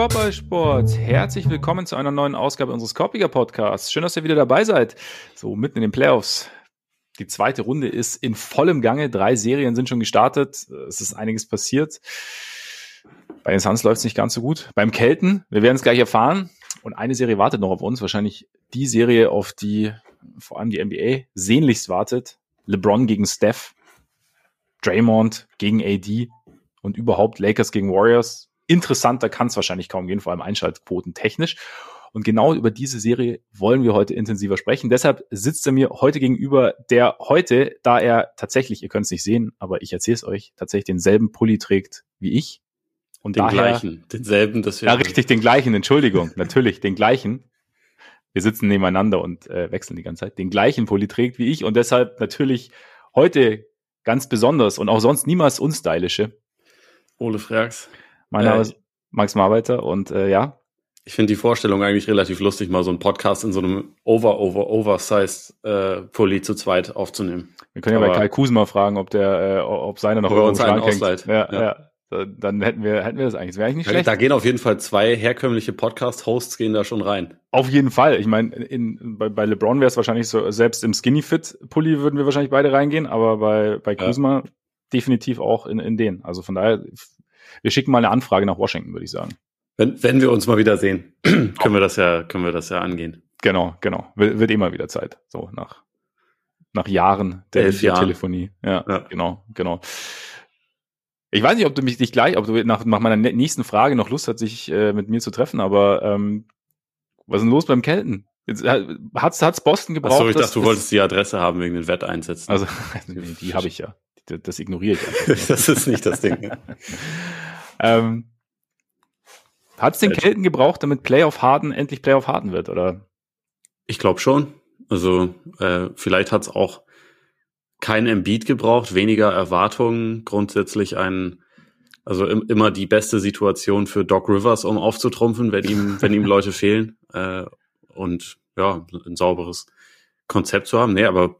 Korbballsports, herzlich willkommen zu einer neuen Ausgabe unseres Korbiger Podcasts. Schön, dass ihr wieder dabei seid. So mitten in den Playoffs. Die zweite Runde ist in vollem Gange. Drei Serien sind schon gestartet. Es ist einiges passiert. Bei den Suns läuft es nicht ganz so gut. Beim Kelten, wir werden es gleich erfahren. Und eine Serie wartet noch auf uns. Wahrscheinlich die Serie, auf die vor allem die NBA sehnlichst wartet. LeBron gegen Steph. Draymond gegen AD. Und überhaupt Lakers gegen Warriors interessanter kann es wahrscheinlich kaum gehen, vor allem Einschaltquoten technisch. Und genau über diese Serie wollen wir heute intensiver sprechen. Deshalb sitzt er mir heute gegenüber, der heute, da er tatsächlich, ihr könnt es nicht sehen, aber ich erzähle es euch, tatsächlich denselben Pulli trägt wie ich. Und den daher, gleichen, denselben, das Ja, richtig, den gleichen, Entschuldigung, natürlich, den gleichen. Wir sitzen nebeneinander und äh, wechseln die ganze Zeit. Den gleichen Pulli trägt wie ich und deshalb natürlich heute ganz besonders und auch sonst niemals unstylische. Ole Frags. Mein Name äh, ist Max Marbeiter und äh, ja. Ich finde die Vorstellung eigentlich relativ lustig, mal so einen Podcast in so einem over, over, oversized äh, Pulli zu zweit aufzunehmen. Wir können ja bei Kai Kusma fragen, ob der, äh, ob seine noch irgendwo einen hängt. Ja, ja. ja. Dann hätten wir, hätten wir das eigentlich. Das wäre eigentlich nicht schlecht. Da gehen auf jeden Fall zwei herkömmliche Podcast-Hosts gehen da schon rein. Auf jeden Fall. Ich meine, in, bei, bei LeBron wäre es wahrscheinlich so, selbst im Skinny Fit Pulli würden wir wahrscheinlich beide reingehen, aber bei, bei Kuzma ja. definitiv auch in, in den. Also von daher wir schicken mal eine Anfrage nach Washington, würde ich sagen. Wenn, wenn wir uns mal wieder sehen, können wir das ja, können wir das ja angehen. Genau, genau. Wird, wird immer wieder Zeit. So nach, nach Jahren der, Elf der Telefonie. Ja, ja, genau, genau. Ich weiß nicht, ob du mich dich gleich, ob du nach, nach meiner nächsten Frage noch Lust hast, sich äh, mit mir zu treffen, aber ähm, was ist denn los beim Kelten? Äh, hat's, hat's Boston gebraucht? Achso, ich dachte, du wolltest die Adresse haben wegen den Wetteinsätzen. Also, die habe ich ja. Das ignoriere ich einfach. das ist nicht das Ding. ähm, Hat es den Kelten gebraucht, damit Playoff Harden endlich Playoff Harden wird, oder? Ich glaube schon. Also äh, vielleicht hat es auch kein Embiid gebraucht, weniger Erwartungen, grundsätzlich ein, also im, immer die beste Situation für Doc Rivers, um aufzutrumpfen, wenn ihm, wenn ihm Leute fehlen. Äh, und ja, ein sauberes Konzept zu haben. Nee, aber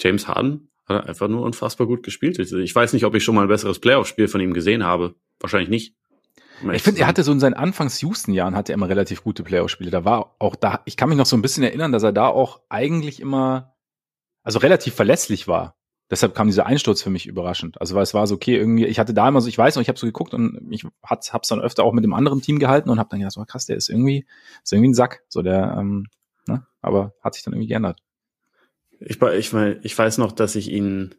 James Harden hat er einfach nur unfassbar gut gespielt. Ich weiß nicht, ob ich schon mal ein besseres Playoff-Spiel von ihm gesehen habe. Wahrscheinlich nicht. Ich finde, er hatte so in seinen Anfangs-Houston-Jahren hatte er immer relativ gute Playoff-Spiele. Da war auch da, ich kann mich noch so ein bisschen erinnern, dass er da auch eigentlich immer, also relativ verlässlich war. Deshalb kam dieser Einsturz für mich überraschend. Also weil es war so, okay, irgendwie, ich hatte da immer so, ich weiß noch, ich habe so geguckt und ich hat, hab's dann öfter auch mit dem anderen Team gehalten und habe dann gedacht, so krass, der ist irgendwie, ist irgendwie ein Sack. So der, ähm, ne? Aber hat sich dann irgendwie geändert. Ich, ich, mein, ich weiß noch, dass ich ihn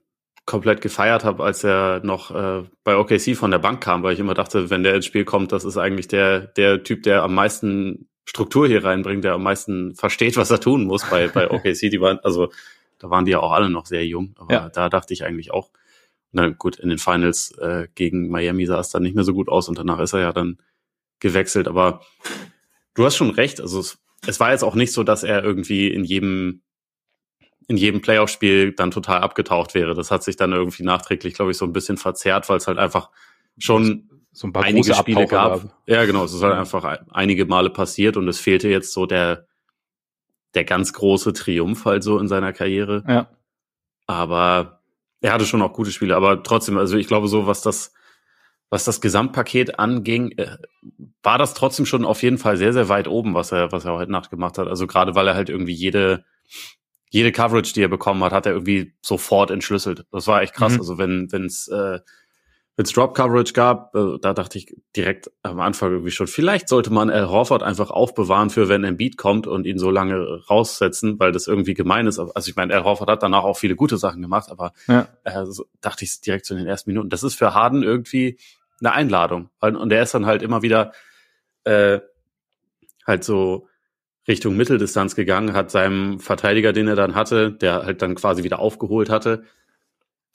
komplett gefeiert habe, als er noch äh, bei OKC von der Bank kam, weil ich immer dachte, wenn der ins Spiel kommt, das ist eigentlich der, der Typ, der am meisten Struktur hier reinbringt, der am meisten versteht, was er tun muss bei, bei OKC. Die waren, also da waren die ja auch alle noch sehr jung, aber ja. da dachte ich eigentlich auch, na gut, in den Finals äh, gegen Miami sah es dann nicht mehr so gut aus und danach ist er ja dann gewechselt. Aber du hast schon recht, also es, es war jetzt auch nicht so, dass er irgendwie in jedem in jedem Playoff-Spiel dann total abgetaucht wäre. Das hat sich dann irgendwie nachträglich, glaube ich, so ein bisschen verzerrt, weil es halt einfach schon so ein paar einige Spiele gab. Gab. Ja, genau, es ist halt einfach einige Male passiert und es fehlte jetzt so der der ganz große Triumph halt so in seiner Karriere. Ja. Aber er hatte schon auch gute Spiele, aber trotzdem, also ich glaube so, was das was das Gesamtpaket anging, äh, war das trotzdem schon auf jeden Fall sehr sehr weit oben, was er was er heute Nacht gemacht hat. Also gerade weil er halt irgendwie jede jede Coverage, die er bekommen hat, hat er irgendwie sofort entschlüsselt. Das war echt krass. Mhm. Also wenn es äh, wenn's Drop Coverage gab, äh, da dachte ich direkt am Anfang irgendwie schon, vielleicht sollte man Al Horford einfach aufbewahren für wenn ein Beat kommt und ihn so lange raussetzen, weil das irgendwie gemein ist. Also ich meine, Al Horford hat danach auch viele gute Sachen gemacht, aber ja. äh, so dachte ich direkt so in den ersten Minuten. Das ist für Harden irgendwie eine Einladung. Und er ist dann halt immer wieder äh, halt so Richtung Mitteldistanz gegangen, hat seinem Verteidiger, den er dann hatte, der halt dann quasi wieder aufgeholt hatte,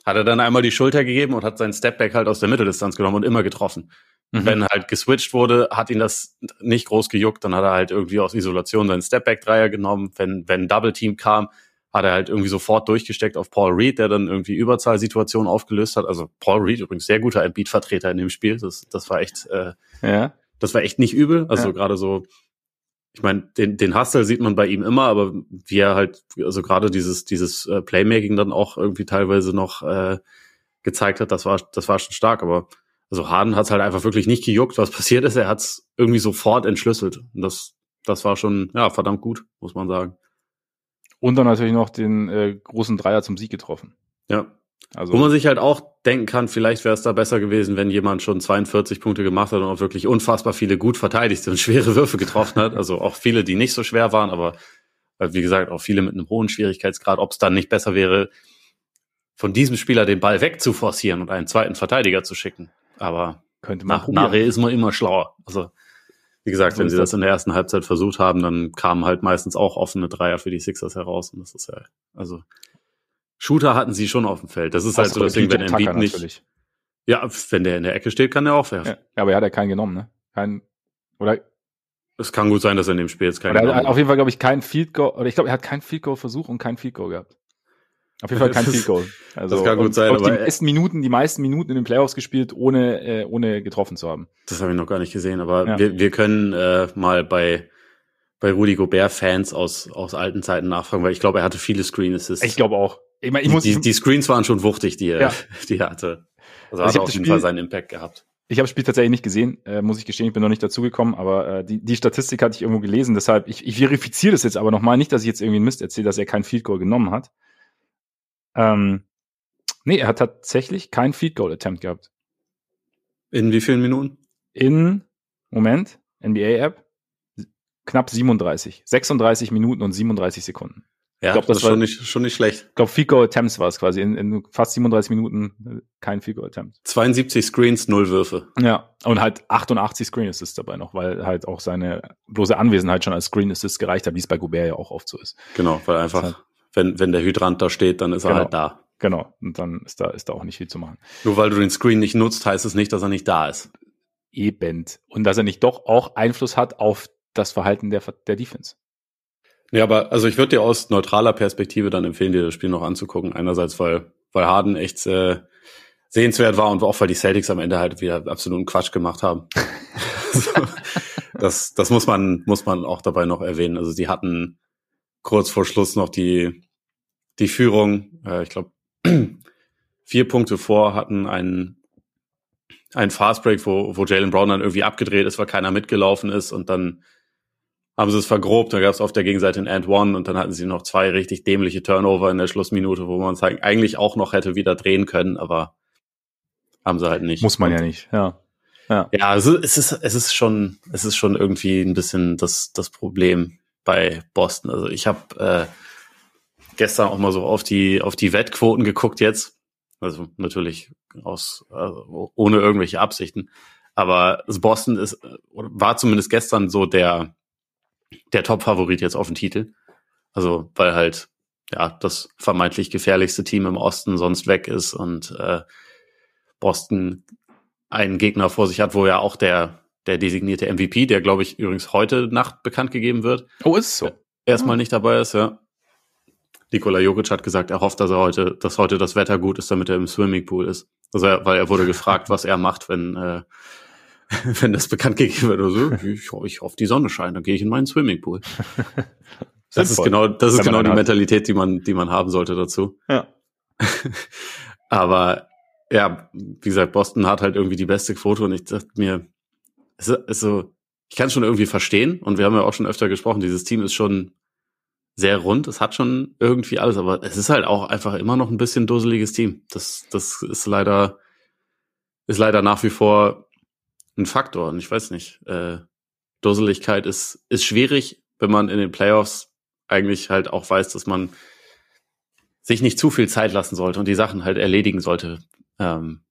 hat er dann einmal die Schulter gegeben und hat seinen Stepback halt aus der Mitteldistanz genommen und immer getroffen. Mhm. Wenn halt geswitcht wurde, hat ihn das nicht groß gejuckt, dann hat er halt irgendwie aus Isolation seinen Stepback-Dreier genommen. Wenn, wenn Double Team kam, hat er halt irgendwie sofort durchgesteckt auf Paul Reed, der dann irgendwie Überzahlsituationen aufgelöst hat. Also Paul Reed übrigens sehr guter Beat-Vertreter in dem Spiel. Das, das war echt, äh, ja. das war echt nicht übel. Also ja. gerade so ich meine, den, den Hustle sieht man bei ihm immer, aber wie er halt, also gerade dieses, dieses äh, Playmaking dann auch irgendwie teilweise noch äh, gezeigt hat, das war, das war schon stark. Aber also Harden hat es halt einfach wirklich nicht gejuckt, was passiert ist. Er hat es irgendwie sofort entschlüsselt. Und das, das war schon, ja, verdammt gut, muss man sagen. Und dann natürlich noch den äh, großen Dreier zum Sieg getroffen. Ja. Also, Wo man sich halt auch denken kann, vielleicht wäre es da besser gewesen, wenn jemand schon 42 Punkte gemacht hat und auch wirklich unfassbar viele gut verteidigte und schwere Würfe getroffen hat. Also auch viele, die nicht so schwer waren, aber wie gesagt, auch viele mit einem hohen Schwierigkeitsgrad, ob es dann nicht besser wäre, von diesem Spieler den Ball wegzuforcieren und einen zweiten Verteidiger zu schicken. Aber könnte man nach, nachher ist man immer schlauer. Also wie gesagt, so wenn sie das in der ersten Halbzeit versucht haben, dann kamen halt meistens auch offene Dreier für die Sixers heraus. Und das ist ja, also Shooter hatten sie schon auf dem Feld. Das ist halt so das Ding, wenn Embiid nicht. Natürlich. Ja, wenn der in der Ecke steht, kann der auch werfen. Ja, aber er hat ja keinen genommen, ne? Kein, oder? Es kann gut sein, dass er in dem Spiel jetzt keinen genommen hat. Auf jeden Fall, glaube ich, kein Field Goal, oder ich glaube, er hat keinen Field Goal Versuch und kein Field Goal gehabt. Auf jeden Fall kein Field Goal. Also, das kann gut sein. Aber die meisten Minuten, die meisten Minuten in den Playoffs gespielt, ohne, äh, ohne getroffen zu haben. Das habe ich noch gar nicht gesehen, aber ja. wir, wir können äh, mal bei, bei Rudi Gobert Fans aus, aus alten Zeiten nachfragen, weil ich glaube, er hatte viele Screen Assists. Ich glaube auch. Ich mein, ich muss, die, die Screens waren schon wuchtig, die er, ja. die er hatte. Also, also hat auf jeden Spiel, Fall seinen Impact gehabt. Ich habe das Spiel tatsächlich nicht gesehen, äh, muss ich gestehen, ich bin noch nicht dazugekommen, aber äh, die, die Statistik hatte ich irgendwo gelesen, deshalb, ich, ich verifiziere das jetzt aber nochmal, nicht, dass ich jetzt irgendwie einen Mist erzähle, dass er kein Field Goal genommen hat. Ähm, nee, er hat tatsächlich kein Field Goal Attempt gehabt. In wie vielen Minuten? In, Moment, NBA App, knapp 37. 36 Minuten und 37 Sekunden. Ja, ich glaub, das, das war schon nicht, schon nicht schlecht. Ich glaube, Field Goal Attempts war es quasi. In, in fast 37 Minuten äh, kein Field Goal Attempt. 72 Screens, null Würfe. Ja, und halt 88 Screen Assists dabei noch, weil halt auch seine bloße Anwesenheit schon als Screen Assist gereicht hat, wie es bei Gobert ja auch oft so ist. Genau, weil einfach halt wenn, wenn der Hydrant da steht, dann ist genau, er halt da. Genau. Und dann ist da, ist da auch nicht viel zu machen. Nur weil du den Screen nicht nutzt, heißt es nicht, dass er nicht da ist. Eben. Und dass er nicht doch auch Einfluss hat auf das Verhalten der, der Defense. Ja, aber also ich würde dir aus neutraler Perspektive dann empfehlen, dir das Spiel noch anzugucken. Einerseits, weil, weil Harden echt äh, sehenswert war und auch weil die Celtics am Ende halt wieder absoluten Quatsch gemacht haben. also, das, das muss man, muss man auch dabei noch erwähnen. Also sie hatten kurz vor Schluss noch die, die Führung, äh, ich glaube, vier Punkte vor, hatten einen, einen Fastbreak, wo, wo Jalen Brown dann irgendwie abgedreht ist, weil keiner mitgelaufen ist und dann haben sie es vergrobt, da gab es auf der Gegenseite ein And One und dann hatten sie noch zwei richtig dämliche Turnover in der Schlussminute, wo man es halt eigentlich auch noch hätte wieder drehen können, aber haben sie halt nicht. Muss man ja nicht, ja. Ja, ja also es ist, es ist schon, es ist schon irgendwie ein bisschen das, das Problem bei Boston. Also ich habe äh, gestern auch mal so auf die auf die Wettquoten geguckt jetzt. Also natürlich aus also ohne irgendwelche Absichten. Aber Boston ist war zumindest gestern so der der Top-Favorit jetzt auf den Titel. Also weil halt ja das vermeintlich gefährlichste Team im Osten sonst weg ist und äh, Boston einen Gegner vor sich hat, wo ja auch der der designierte MVP, der glaube ich übrigens heute Nacht bekannt gegeben wird. Oh, ist so. Erstmal nicht dabei ist, ja. Nikola Jokic hat gesagt, er hofft, dass er heute, dass heute das Wetter gut ist, damit er im Swimmingpool ist. Also, weil er wurde gefragt, was er macht, wenn, äh, wenn das bekannt gegeben wird. Also, ich, ich hoffe, die Sonne scheint, dann gehe ich in meinen Swimmingpool. das ist genau, das ist genau die hat. Mentalität, die man, die man haben sollte dazu. Ja. Aber ja, wie gesagt, Boston hat halt irgendwie die beste Quote und ich dachte mir, also, ich kann es schon irgendwie verstehen und wir haben ja auch schon öfter gesprochen, dieses Team ist schon sehr rund, es hat schon irgendwie alles, aber es ist halt auch einfach immer noch ein bisschen dusseliges Team. Das, das ist leider, ist leider nach wie vor ein Faktor und ich weiß nicht, äh, Dusseligkeit ist, ist schwierig, wenn man in den Playoffs eigentlich halt auch weiß, dass man sich nicht zu viel Zeit lassen sollte und die Sachen halt erledigen sollte. Ähm,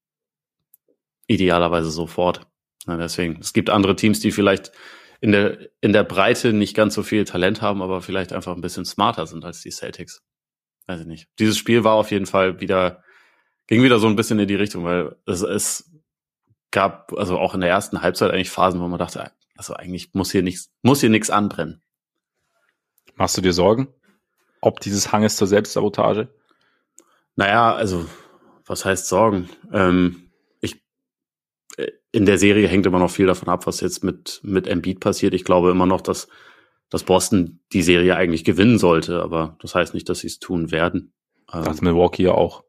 idealerweise sofort. Na, deswegen, es gibt andere Teams, die vielleicht in der, in der Breite nicht ganz so viel Talent haben, aber vielleicht einfach ein bisschen smarter sind als die Celtics. Weiß ich nicht. Dieses Spiel war auf jeden Fall wieder, ging wieder so ein bisschen in die Richtung, weil es, es gab, also auch in der ersten Halbzeit eigentlich Phasen, wo man dachte, also eigentlich muss hier nichts, muss hier nichts anbrennen. Machst du dir Sorgen? Ob dieses Hanges zur Selbstsabotage? Naja, also, was heißt Sorgen? Ähm, in der Serie hängt immer noch viel davon ab, was jetzt mit, mit Embiid passiert. Ich glaube immer noch, dass, dass Boston die Serie eigentlich gewinnen sollte, aber das heißt nicht, dass sie es tun werden. Das ähm, Milwaukee ja auch.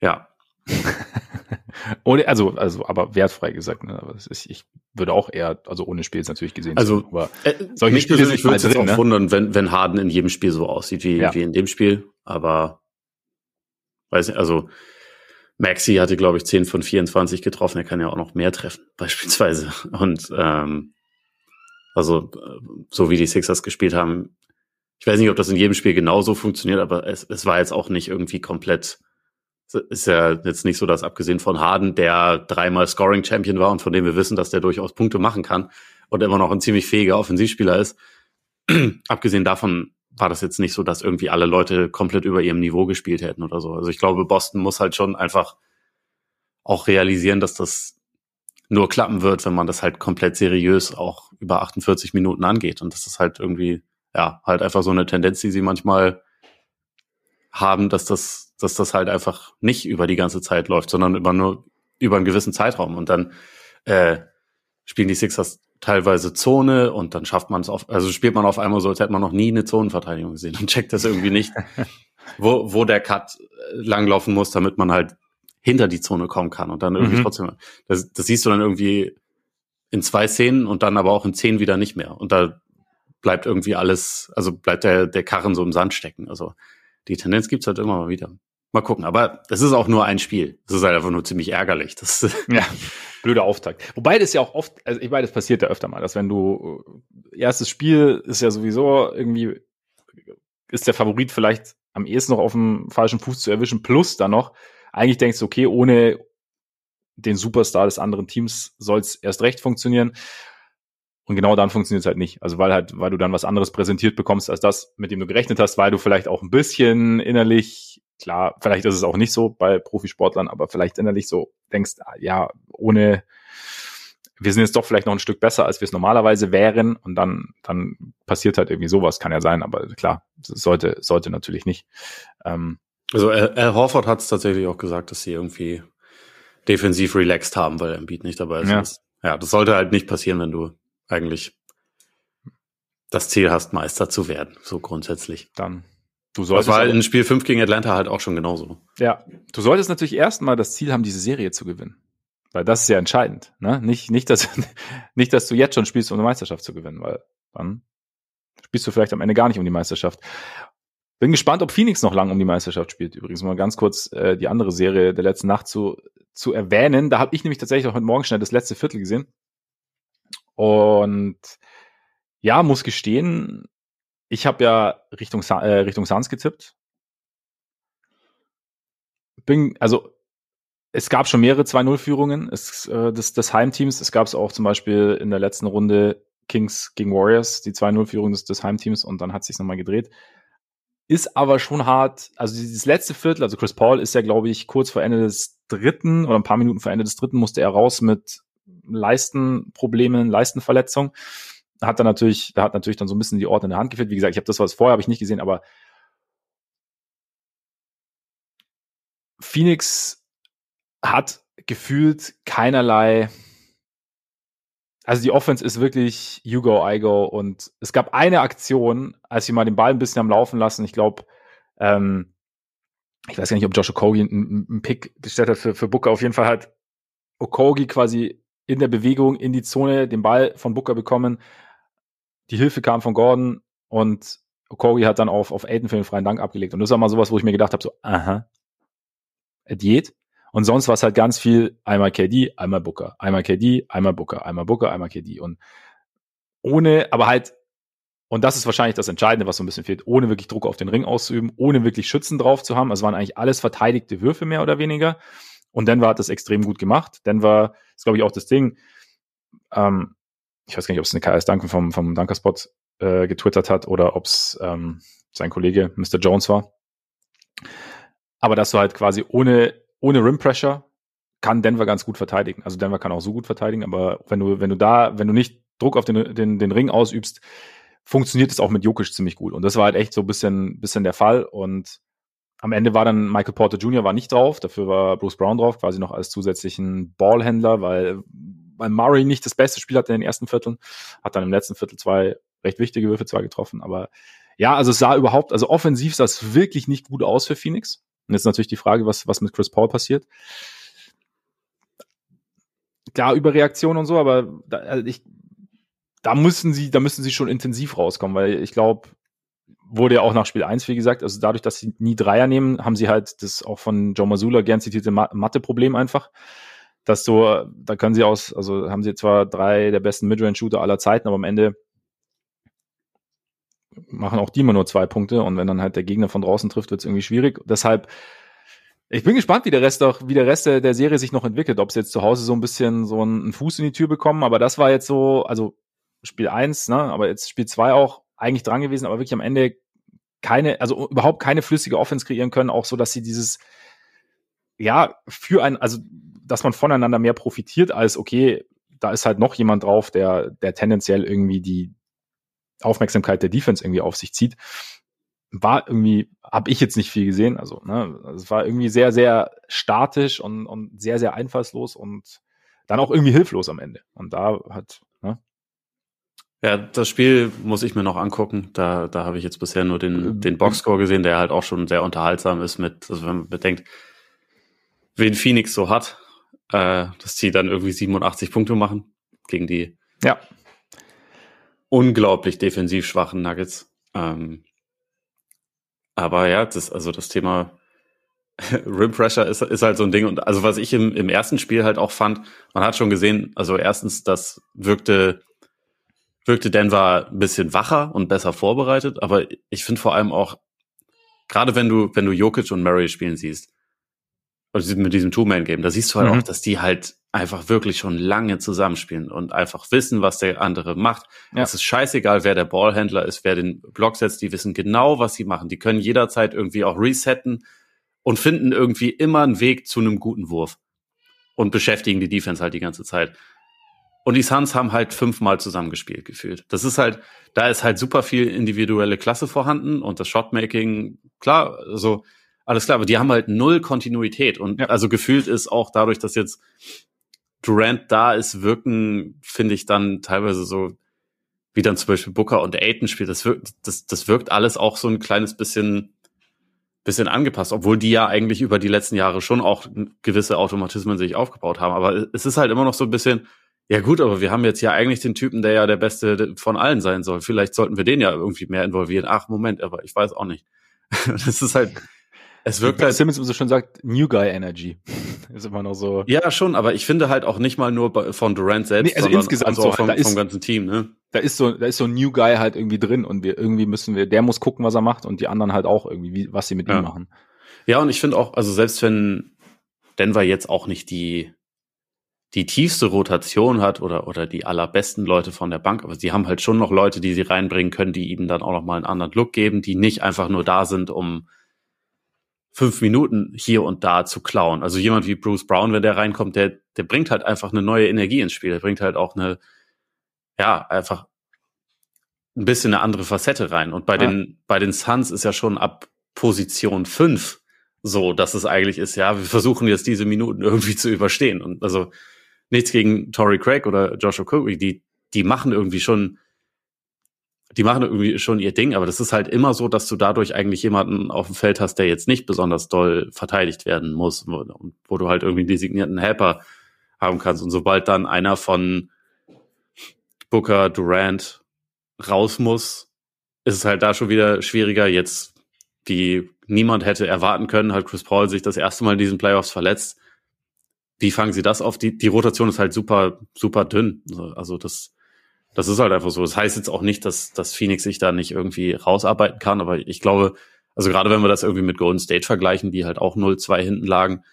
Ja. Ohne, also, also, aber wertfrei gesagt, ne? Aber ist, ich würde auch eher, also ohne Spiel jetzt natürlich gesehen. Also, aber äh, solche Spiele sind würde es auch ne? wundern, wenn, wenn Harden in jedem Spiel so aussieht wie, ja. wie in dem Spiel. Aber, weiß nicht, also, Maxi hatte, glaube ich, 10 von 24 getroffen. Er kann ja auch noch mehr treffen, beispielsweise. Und, ähm, also, so wie die Sixers gespielt haben, ich weiß nicht, ob das in jedem Spiel genauso funktioniert, aber es, es war jetzt auch nicht irgendwie komplett ist ja jetzt nicht so, dass abgesehen von Harden, der dreimal Scoring Champion war und von dem wir wissen, dass der durchaus Punkte machen kann und immer noch ein ziemlich fähiger Offensivspieler ist. abgesehen davon war das jetzt nicht so, dass irgendwie alle Leute komplett über ihrem Niveau gespielt hätten oder so. Also ich glaube, Boston muss halt schon einfach auch realisieren, dass das nur klappen wird, wenn man das halt komplett seriös auch über 48 Minuten angeht. Und das ist halt irgendwie, ja, halt einfach so eine Tendenz, die sie manchmal haben, dass das, dass das halt einfach nicht über die ganze Zeit läuft, sondern über nur über einen gewissen Zeitraum. Und dann äh, spielen die Sixers teilweise Zone und dann schafft man es auf, also spielt man auf einmal so, als hätte man noch nie eine Zonenverteidigung gesehen und checkt das irgendwie nicht, wo, wo der Cut äh, langlaufen muss, damit man halt hinter die Zone kommen kann und dann irgendwie mhm. trotzdem, das, das siehst du dann irgendwie in zwei Szenen und dann aber auch in zehn wieder nicht mehr. Und da bleibt irgendwie alles, also bleibt der, der Karren so im Sand stecken. Also die Tendenz gibt's halt immer mal wieder. Mal gucken. Aber es ist auch nur ein Spiel. Es ist halt einfach nur ziemlich ärgerlich. Das ja, blöder Auftakt. Wobei das ja auch oft, also ich meine, das passiert ja öfter mal, dass wenn du äh, erstes Spiel ist ja sowieso irgendwie ist der Favorit vielleicht am ehesten noch auf dem falschen Fuß zu erwischen, plus dann noch, eigentlich denkst du, okay, ohne den Superstar des anderen Teams soll es erst recht funktionieren. Und genau dann funktioniert es halt nicht. Also weil halt, weil du dann was anderes präsentiert bekommst als das, mit dem du gerechnet hast, weil du vielleicht auch ein bisschen innerlich, klar, vielleicht ist es auch nicht so bei Profisportlern, aber vielleicht innerlich so denkst, ah, ja, ohne, wir sind jetzt doch vielleicht noch ein Stück besser, als wir es normalerweise wären. Und dann, dann passiert halt irgendwie sowas, kann ja sein, aber klar, sollte, sollte natürlich nicht. Ähm, also Al Horford hat es tatsächlich auch gesagt, dass sie irgendwie defensiv relaxed haben, weil Embiid nicht dabei ist. Ja. ja, das sollte halt nicht passieren, wenn du eigentlich das Ziel hast, Meister zu werden, so grundsätzlich. Dann. Du solltest das war in Spiel 5 gegen Atlanta halt auch schon genauso. Ja, du solltest natürlich erstmal das Ziel haben, diese Serie zu gewinnen. Weil das ist ja entscheidend. Ne? Nicht, nicht, dass, nicht, dass du jetzt schon spielst, um eine Meisterschaft zu gewinnen, weil dann spielst du vielleicht am Ende gar nicht um die Meisterschaft. Bin gespannt, ob Phoenix noch lang um die Meisterschaft spielt. Übrigens mal ganz kurz äh, die andere Serie der letzten Nacht zu, zu erwähnen. Da habe ich nämlich tatsächlich auch heute Morgen schnell das letzte Viertel gesehen. Und ja, muss gestehen, ich habe ja Richtung, äh, Richtung Suns getippt. Bin, also es gab schon mehrere 2-0-Führungen äh, des, des Heimteams. Es gab es auch zum Beispiel in der letzten Runde Kings gegen Warriors, die 2-0-Führung des, des Heimteams und dann hat sich nochmal gedreht. Ist aber schon hart. Also dieses letzte Viertel, also Chris Paul ist ja, glaube ich, kurz vor Ende des dritten oder ein paar Minuten vor Ende des dritten musste er raus mit Leistenproblemen, Leistenverletzung. Hat dann natürlich, da hat natürlich dann so ein bisschen die Orte in der Hand gefehlt. Wie gesagt, ich habe das was vorher habe ich nicht gesehen, aber Phoenix hat gefühlt keinerlei also die Offense ist wirklich you go, I go. Und es gab eine Aktion, als sie mal den Ball ein bisschen am Laufen lassen. Ich glaube, ähm, ich weiß gar nicht, ob Josh Okogi einen, einen Pick gestellt hat für, für Booker. Auf jeden Fall hat Okogi quasi in der Bewegung in die Zone den Ball von Booker bekommen. Die Hilfe kam von Gordon und Corey hat dann auf, auf Aiden für den freien Dank abgelegt. Und das war mal sowas, wo ich mir gedacht habe, so, aha, Diät. Und sonst war es halt ganz viel einmal KD, einmal Booker, einmal KD, einmal Booker, einmal Booker, einmal KD. Und ohne, aber halt, und das ist wahrscheinlich das Entscheidende, was so ein bisschen fehlt, ohne wirklich Druck auf den Ring auszuüben, ohne wirklich Schützen drauf zu haben. Also waren eigentlich alles verteidigte Würfe mehr oder weniger. Und Denver hat das extrem gut gemacht. Denver ist, glaube ich, auch das Ding. Ähm, ich weiß gar nicht, ob es eine KS Duncan vom, vom Dunkerspot äh, getwittert hat oder ob es ähm, sein Kollege Mr. Jones war. Aber dass du halt quasi ohne, ohne Rim Pressure kann Denver ganz gut verteidigen. Also Denver kann auch so gut verteidigen, aber wenn du, wenn du da, wenn du nicht Druck auf den, den, den Ring ausübst, funktioniert es auch mit Jokic ziemlich gut. Und das war halt echt so ein bisschen, bisschen der Fall. Und am Ende war dann Michael Porter Jr. war nicht drauf, dafür war Bruce Brown drauf, quasi noch als zusätzlichen Ballhändler, weil, weil Murray nicht das beste Spiel hatte in den ersten Vierteln, hat dann im letzten Viertel zwei recht wichtige Würfe zwar getroffen, aber ja, also es sah überhaupt, also offensiv sah es wirklich nicht gut aus für Phoenix. Und jetzt natürlich die Frage, was, was mit Chris Paul passiert. klar, Überreaktion und so, aber da, also ich, da müssen sie, da müssen sie schon intensiv rauskommen, weil ich glaube, wurde ja auch nach Spiel 1, wie gesagt, also dadurch, dass sie nie Dreier nehmen, haben sie halt das auch von Joe Masula gern zitierte Mathe-Problem einfach. Dass so, da können sie aus, also haben sie zwar drei der besten Midrange-Shooter aller Zeiten, aber am Ende machen auch die immer nur zwei Punkte. Und wenn dann halt der Gegner von draußen trifft, wird es irgendwie schwierig. Deshalb, ich bin gespannt, wie der Rest auch, wie der Rest der, Serie sich noch entwickelt, ob sie jetzt zu Hause so ein bisschen so einen Fuß in die Tür bekommen, aber das war jetzt so, also Spiel eins, ne, aber jetzt Spiel zwei auch eigentlich dran gewesen, aber wirklich am Ende keine, also überhaupt keine flüssige Offense kreieren können, auch so, dass sie dieses, ja, für ein, also, dass man voneinander mehr profitiert als, okay, da ist halt noch jemand drauf, der, der tendenziell irgendwie die Aufmerksamkeit der Defense irgendwie auf sich zieht. War irgendwie, habe ich jetzt nicht viel gesehen. Also, ne, es war irgendwie sehr, sehr statisch und, und sehr, sehr einfallslos und dann auch irgendwie hilflos am Ende. Und da hat ja, das Spiel muss ich mir noch angucken. Da, da habe ich jetzt bisher nur den, ähm, den Boxscore gesehen, der halt auch schon sehr unterhaltsam ist mit, also wenn man bedenkt, wen Phoenix so hat, äh, dass die dann irgendwie 87 Punkte machen gegen die ja. unglaublich defensiv schwachen Nuggets. Ähm, aber ja, das, also das Thema Rim Pressure ist, ist halt so ein Ding. Und also was ich im, im ersten Spiel halt auch fand, man hat schon gesehen, also erstens, das wirkte wirkte Denver ein bisschen wacher und besser vorbereitet, aber ich finde vor allem auch, gerade wenn du, wenn du Jokic und Murray spielen siehst, also mit diesem Two-Man-Game, da siehst du halt mhm. auch, dass die halt einfach wirklich schon lange zusammenspielen und einfach wissen, was der andere macht. Ja. Es ist scheißegal, wer der Ballhändler ist, wer den Block setzt, die wissen genau, was sie machen. Die können jederzeit irgendwie auch resetten und finden irgendwie immer einen Weg zu einem guten Wurf und beschäftigen die Defense halt die ganze Zeit. Und die Suns haben halt fünfmal zusammengespielt gefühlt. Das ist halt, da ist halt super viel individuelle Klasse vorhanden und das Shotmaking, klar, also alles klar, aber die haben halt null Kontinuität und ja. also gefühlt ist auch dadurch, dass jetzt Durant da ist, wirken, finde ich dann teilweise so, wie dann zum Beispiel Booker und Aiton spielt, das wirkt, das, das wirkt alles auch so ein kleines bisschen, bisschen angepasst, obwohl die ja eigentlich über die letzten Jahre schon auch gewisse Automatismen sich aufgebaut haben. Aber es ist halt immer noch so ein bisschen, ja gut, aber wir haben jetzt ja eigentlich den Typen, der ja der Beste von allen sein soll. Vielleicht sollten wir den ja irgendwie mehr involvieren. Ach, Moment, aber ich weiß auch nicht. das ist halt, es wirkt halt. Simmons so schon sagt, New Guy Energy. ist immer noch so. Ja, schon, aber ich finde halt auch nicht mal nur von Durant selbst, nee, also sondern insgesamt also auch vom, ist, vom ganzen Team, ne? Da ist so, da ist so ein New Guy halt irgendwie drin und wir irgendwie müssen wir, der muss gucken, was er macht und die anderen halt auch irgendwie, wie, was sie mit ja. ihm machen. Ja, und ich finde auch, also selbst wenn Denver jetzt auch nicht die die tiefste Rotation hat oder, oder die allerbesten Leute von der Bank, aber sie haben halt schon noch Leute, die sie reinbringen können, die ihnen dann auch noch mal einen anderen Look geben, die nicht einfach nur da sind, um fünf Minuten hier und da zu klauen. Also jemand wie Bruce Brown, wenn der reinkommt, der, der bringt halt einfach eine neue Energie ins Spiel. Der bringt halt auch eine, ja, einfach ein bisschen eine andere Facette rein. Und bei ja. den, bei den Suns ist ja schon ab Position fünf so, dass es eigentlich ist, ja, wir versuchen jetzt diese Minuten irgendwie zu überstehen. Und also, nichts gegen Tory Craig oder Joshua Curry, die, die machen irgendwie schon, die machen irgendwie schon ihr Ding, aber das ist halt immer so, dass du dadurch eigentlich jemanden auf dem Feld hast, der jetzt nicht besonders doll verteidigt werden muss, wo, wo du halt irgendwie einen designierten Helper haben kannst. Und sobald dann einer von Booker, Durant raus muss, ist es halt da schon wieder schwieriger. Jetzt, wie niemand hätte erwarten können, hat Chris Paul sich das erste Mal in diesen Playoffs verletzt wie fangen sie das auf? Die, die Rotation ist halt super, super dünn. Also das, das ist halt einfach so. Das heißt jetzt auch nicht, dass, dass Phoenix sich da nicht irgendwie rausarbeiten kann, aber ich glaube, also gerade wenn wir das irgendwie mit Golden State vergleichen, die halt auch 0-2 hinten lagen,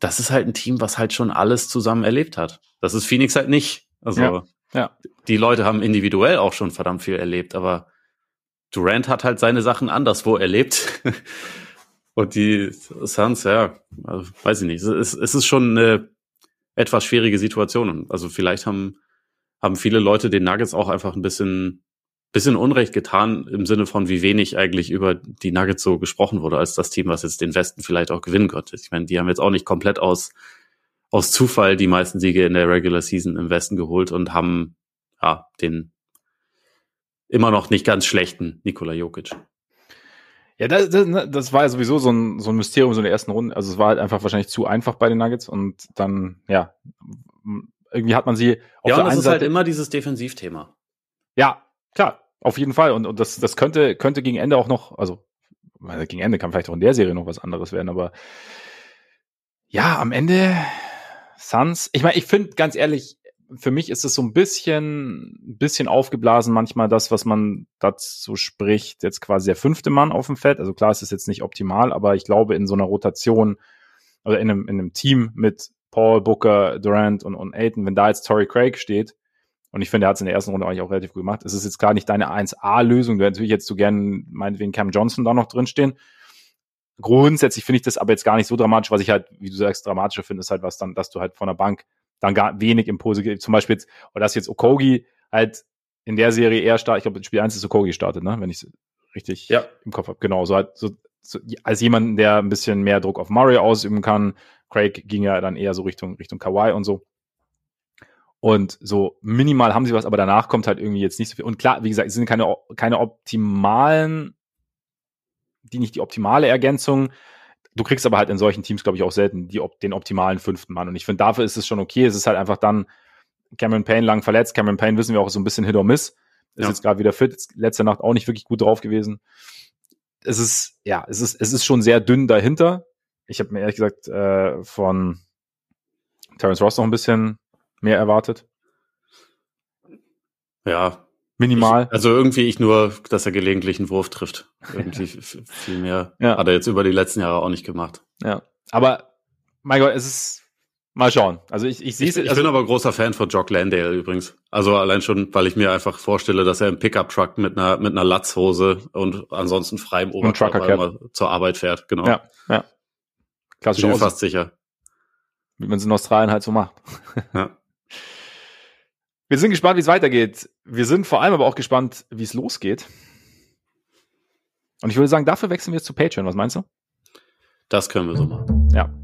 das ist halt ein Team, was halt schon alles zusammen erlebt hat. Das ist Phoenix halt nicht. Also ja, ja. die Leute haben individuell auch schon verdammt viel erlebt, aber Durant hat halt seine Sachen anderswo erlebt. Und die Suns, ja, also, weiß ich nicht. Es, es ist schon eine etwas schwierige Situation. Also vielleicht haben, haben viele Leute den Nuggets auch einfach ein bisschen, bisschen Unrecht getan im Sinne von, wie wenig eigentlich über die Nuggets so gesprochen wurde, als das Team, was jetzt den Westen vielleicht auch gewinnen konnte. Ich meine, die haben jetzt auch nicht komplett aus, aus Zufall die meisten Siege in der Regular Season im Westen geholt und haben ja den immer noch nicht ganz schlechten Nikola Jokic. Ja, das, das, das war ja sowieso so ein, so ein Mysterium so in der ersten Runde. Also es war halt einfach wahrscheinlich zu einfach bei den Nuggets und dann, ja, irgendwie hat man sie auf ja, der und einen ist halt immer dieses Defensivthema. Ja, klar, auf jeden Fall. Und, und das, das könnte, könnte gegen Ende auch noch, also gegen Ende kann vielleicht auch in der Serie noch was anderes werden, aber ja, am Ende Suns. Ich meine, ich finde ganz ehrlich, für mich ist es so ein bisschen, ein bisschen aufgeblasen manchmal das, was man dazu spricht, jetzt quasi der fünfte Mann auf dem Feld. Also klar, es ist jetzt nicht optimal, aber ich glaube in so einer Rotation oder in einem, in einem Team mit Paul, Booker, Durant und, und Aiton, wenn da jetzt Torrey Craig steht, und ich finde, er hat es in der ersten Runde eigentlich auch relativ gut gemacht. Es ist jetzt gar nicht deine 1A-Lösung. Du hättest natürlich jetzt so gern meinetwegen Cam Johnson da noch drinstehen. Grundsätzlich finde ich das aber jetzt gar nicht so dramatisch. Was ich halt, wie du sagst, dramatischer finde, ist halt was dann, dass du halt von der Bank dann gar wenig Impulse gibt. Zum Beispiel jetzt, oder dass jetzt Okogi halt in der Serie eher startet. Ich glaube, in Spiel 1 ist Okogi startet, ne? Wenn ich es richtig ja. im Kopf habe. Genau, so halt, so, so, als jemand, der ein bisschen mehr Druck auf Murray ausüben kann. Craig ging ja dann eher so Richtung, Richtung Kawhi und so. Und so minimal haben sie was, aber danach kommt halt irgendwie jetzt nicht so viel. Und klar, wie gesagt, es sind keine, keine optimalen, die nicht die optimale Ergänzung. Du kriegst aber halt in solchen Teams, glaube ich, auch selten die, den optimalen fünften Mann. Und ich finde, dafür ist es schon okay. Es ist halt einfach dann Cameron Payne lang verletzt. Cameron Payne wissen wir auch so ein bisschen Hit or Miss. Ist ja. jetzt gerade wieder fit. Ist letzte Nacht auch nicht wirklich gut drauf gewesen. Es ist, ja, es ist, es ist schon sehr dünn dahinter. Ich habe mir ehrlich gesagt äh, von Terence Ross noch ein bisschen mehr erwartet? Ja. Minimal. Ich, also irgendwie ich nur, dass er gelegentlich einen Wurf trifft. Irgendwie viel mehr ja. hat er jetzt über die letzten Jahre auch nicht gemacht. Ja. Aber, mein Gott, es ist, mal schauen. Also ich, ich sehe es. Ich, ich also, bin aber großer Fan von Jock Landale übrigens. Also allein schon, weil ich mir einfach vorstelle, dass er im Pickup-Truck mit einer, mit einer Latzhose und ansonsten freiem Oberkörper zur Arbeit fährt. Genau. Ja, ja. Klassisch. Bin fast sicher. Wie man es in Australien halt so macht. Ja. Wir sind gespannt, wie es weitergeht. Wir sind vor allem aber auch gespannt, wie es losgeht. Und ich würde sagen, dafür wechseln wir jetzt zu Patreon. Was meinst du? Das können wir so machen. Ja.